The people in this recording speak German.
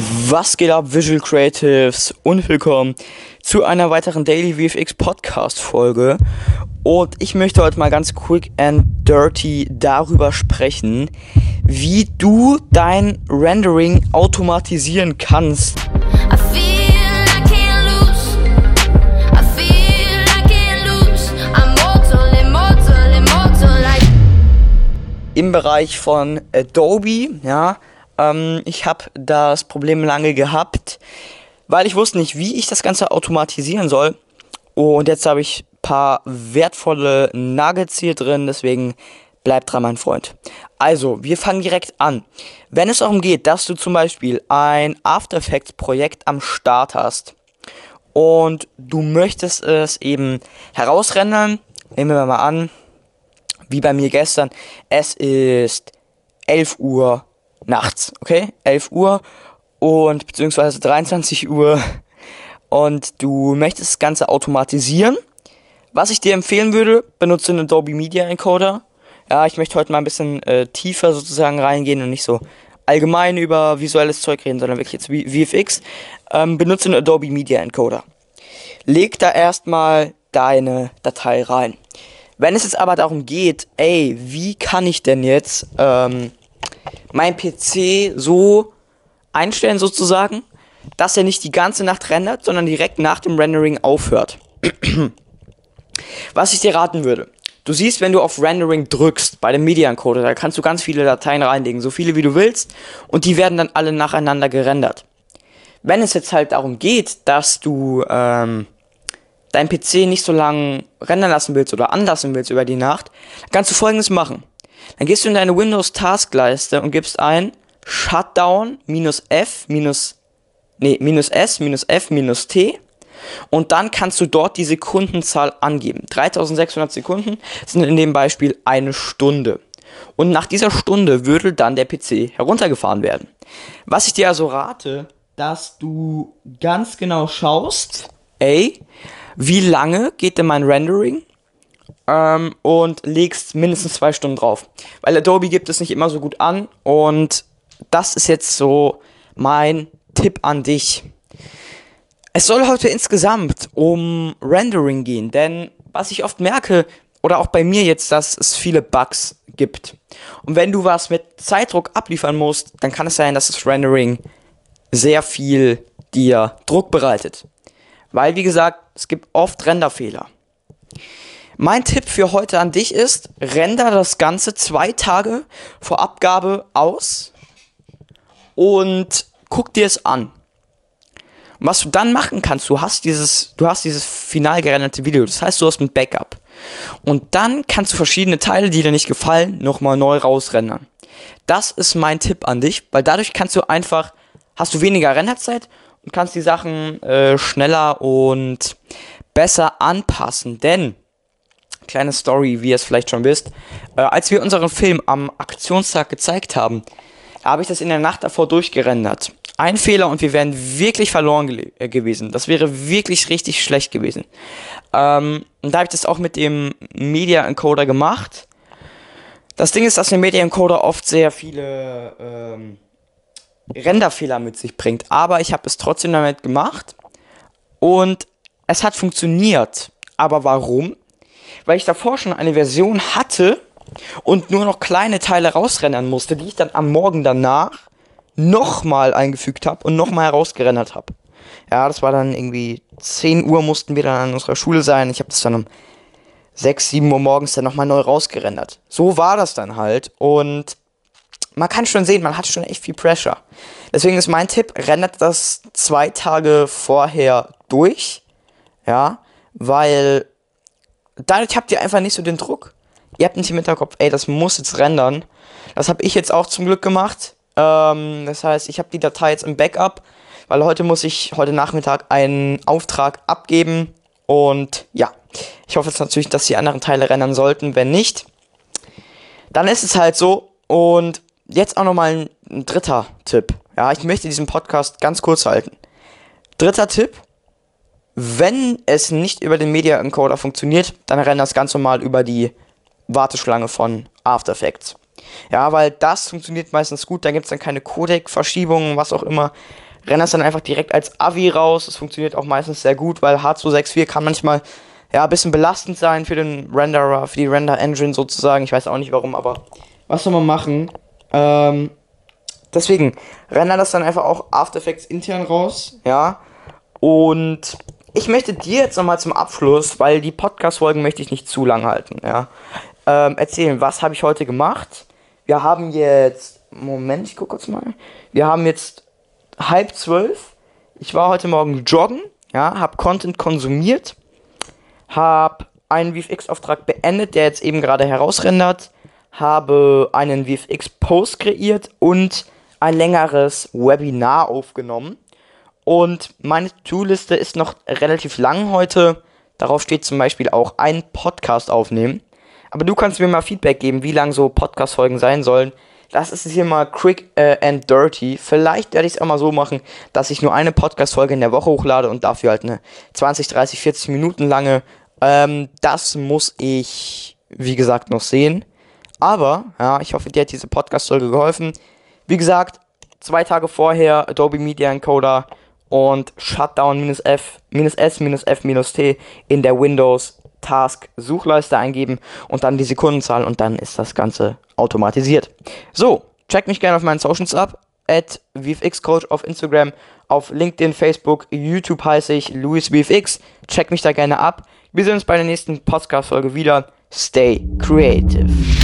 Was geht ab, Visual Creatives und willkommen zu einer weiteren Daily VFX Podcast Folge. Und ich möchte heute mal ganz quick and dirty darüber sprechen, wie du dein Rendering automatisieren kannst. Im Bereich von Adobe, ja. Ähm, ich habe das Problem lange gehabt, weil ich wusste nicht, wie ich das Ganze automatisieren soll. Und jetzt habe ich ein paar wertvolle Nuggets hier drin, deswegen bleib dran, mein Freund. Also, wir fangen direkt an. Wenn es darum geht, dass du zum Beispiel ein After Effects Projekt am Start hast und du möchtest es eben herausrendern, nehmen wir mal an, wie bei mir gestern, es ist 11 Uhr nachts, okay? 11 Uhr und beziehungsweise 23 Uhr und du möchtest das Ganze automatisieren. Was ich dir empfehlen würde, benutze einen Adobe Media Encoder. Ja, ich möchte heute mal ein bisschen äh, tiefer sozusagen reingehen und nicht so allgemein über visuelles Zeug reden, sondern wirklich jetzt wie VFX. Ähm, benutze einen Adobe Media Encoder. Leg da erstmal deine Datei rein. Wenn es jetzt aber darum geht, ey, wie kann ich denn jetzt ähm, mein PC so einstellen sozusagen, dass er nicht die ganze Nacht rendert, sondern direkt nach dem Rendering aufhört. Was ich dir raten würde. Du siehst, wenn du auf Rendering drückst bei dem Media Encoder, da kannst du ganz viele Dateien reinlegen, so viele wie du willst, und die werden dann alle nacheinander gerendert. Wenn es jetzt halt darum geht, dass du ähm, dein PC nicht so lange rendern lassen willst oder anlassen willst über die Nacht, dann kannst du folgendes machen. Dann gehst du in deine Windows Taskleiste und gibst ein Shutdown minus F minus nee, minus S minus F minus T und dann kannst du dort die Sekundenzahl angeben. 3600 Sekunden sind in dem Beispiel eine Stunde. Und nach dieser Stunde würde dann der PC heruntergefahren werden. Was ich dir also rate, dass du ganz genau schaust, ey, wie lange geht denn mein Rendering? Ähm, und legst mindestens zwei Stunden drauf. Weil Adobe gibt es nicht immer so gut an und das ist jetzt so mein Tipp an dich. Es soll heute insgesamt um Rendering gehen, denn was ich oft merke, oder auch bei mir jetzt, dass es viele Bugs gibt. Und wenn du was mit Zeitdruck abliefern musst, dann kann es sein, dass das Rendering sehr viel dir Druck bereitet. Weil, wie gesagt, es gibt oft Renderfehler. Mein Tipp für heute an dich ist, render das Ganze zwei Tage vor Abgabe aus und guck dir es an. Und was du dann machen kannst, du hast dieses, du hast dieses final gerenderte Video, das heißt, du hast ein Backup. Und dann kannst du verschiedene Teile, die dir nicht gefallen, nochmal neu rausrendern. Das ist mein Tipp an dich, weil dadurch kannst du einfach, hast du weniger Renderzeit und kannst die Sachen äh, schneller und besser anpassen. Denn, kleine Story, wie ihr es vielleicht schon wisst, äh, als wir unseren Film am Aktionstag gezeigt haben, habe ich das in der Nacht davor durchgerendert. Ein Fehler und wir wären wirklich verloren äh, gewesen. Das wäre wirklich richtig schlecht gewesen. Ähm, und da habe ich das auch mit dem Media Encoder gemacht. Das Ding ist, dass der Media Encoder oft sehr viele ähm, Renderfehler mit sich bringt. Aber ich habe es trotzdem damit gemacht. Und es hat funktioniert. Aber warum? Weil ich davor schon eine Version hatte und nur noch kleine Teile rausrendern musste, die ich dann am Morgen danach nochmal eingefügt habe und nochmal herausgerendert habe. Ja, das war dann irgendwie 10 Uhr mussten wir dann an unserer Schule sein. Ich habe das dann um 6, 7 Uhr morgens dann nochmal neu rausgerendert. So war das dann halt und man kann schon sehen, man hat schon echt viel Pressure. Deswegen ist mein Tipp, rendert das zwei Tage vorher durch. Ja, weil dadurch habt ihr einfach nicht so den Druck. Ihr habt nicht im Hinterkopf, ey, das muss jetzt rendern. Das habe ich jetzt auch zum Glück gemacht. Ähm, das heißt, ich habe die Datei jetzt im Backup, weil heute muss ich heute Nachmittag einen Auftrag abgeben. Und ja, ich hoffe jetzt natürlich, dass die anderen Teile rendern sollten. Wenn nicht, dann ist es halt so. Und jetzt auch nochmal ein, ein dritter Tipp. Ja, ich möchte diesen Podcast ganz kurz halten. Dritter Tipp. Wenn es nicht über den Media Encoder funktioniert, dann rennt das ganz normal über die Warteschlange von After Effects. Ja, weil das funktioniert meistens gut, da gibt es dann keine Codec-Verschiebungen, was auch immer. renderst dann einfach direkt als AVI raus. Das funktioniert auch meistens sehr gut, weil H264 kann manchmal ja ein bisschen belastend sein für den Renderer, für die Render Engine sozusagen. Ich weiß auch nicht warum, aber was soll man machen? Ähm, deswegen render das dann einfach auch After Effects intern raus, ja. Und ich möchte dir jetzt nochmal zum Abschluss, weil die Podcast-Folgen möchte ich nicht zu lang halten, ja, ähm, erzählen, was habe ich heute gemacht. Wir haben jetzt, Moment, ich gucke kurz mal. Wir haben jetzt halb zwölf. Ich war heute Morgen joggen, ja, habe Content konsumiert, habe einen VFX-Auftrag beendet, der jetzt eben gerade herausrendert, habe einen VFX-Post kreiert und ein längeres Webinar aufgenommen. Und meine To-Liste ist noch relativ lang heute. Darauf steht zum Beispiel auch ein Podcast aufnehmen. Aber du kannst mir mal Feedback geben, wie lang so Podcast-Folgen sein sollen. Das ist hier mal quick äh, and dirty. Vielleicht werde ich es auch mal so machen, dass ich nur eine Podcast-Folge in der Woche hochlade und dafür halt eine 20, 30, 40 Minuten lange. Ähm, das muss ich, wie gesagt, noch sehen. Aber, ja, ich hoffe, dir hat diese Podcast-Folge geholfen. Wie gesagt, zwei Tage vorher Adobe Media Encoder und Shutdown-F, S, F, T in der Windows Task Suchleiste eingeben und dann die Sekundenzahl und dann ist das Ganze automatisiert. So, check mich gerne auf meinen Socials ab. At VFXCoach auf Instagram, auf LinkedIn, Facebook, YouTube heiße ich LuisVFX. Check mich da gerne ab. Wir sehen uns bei der nächsten Podcast-Folge wieder. Stay creative.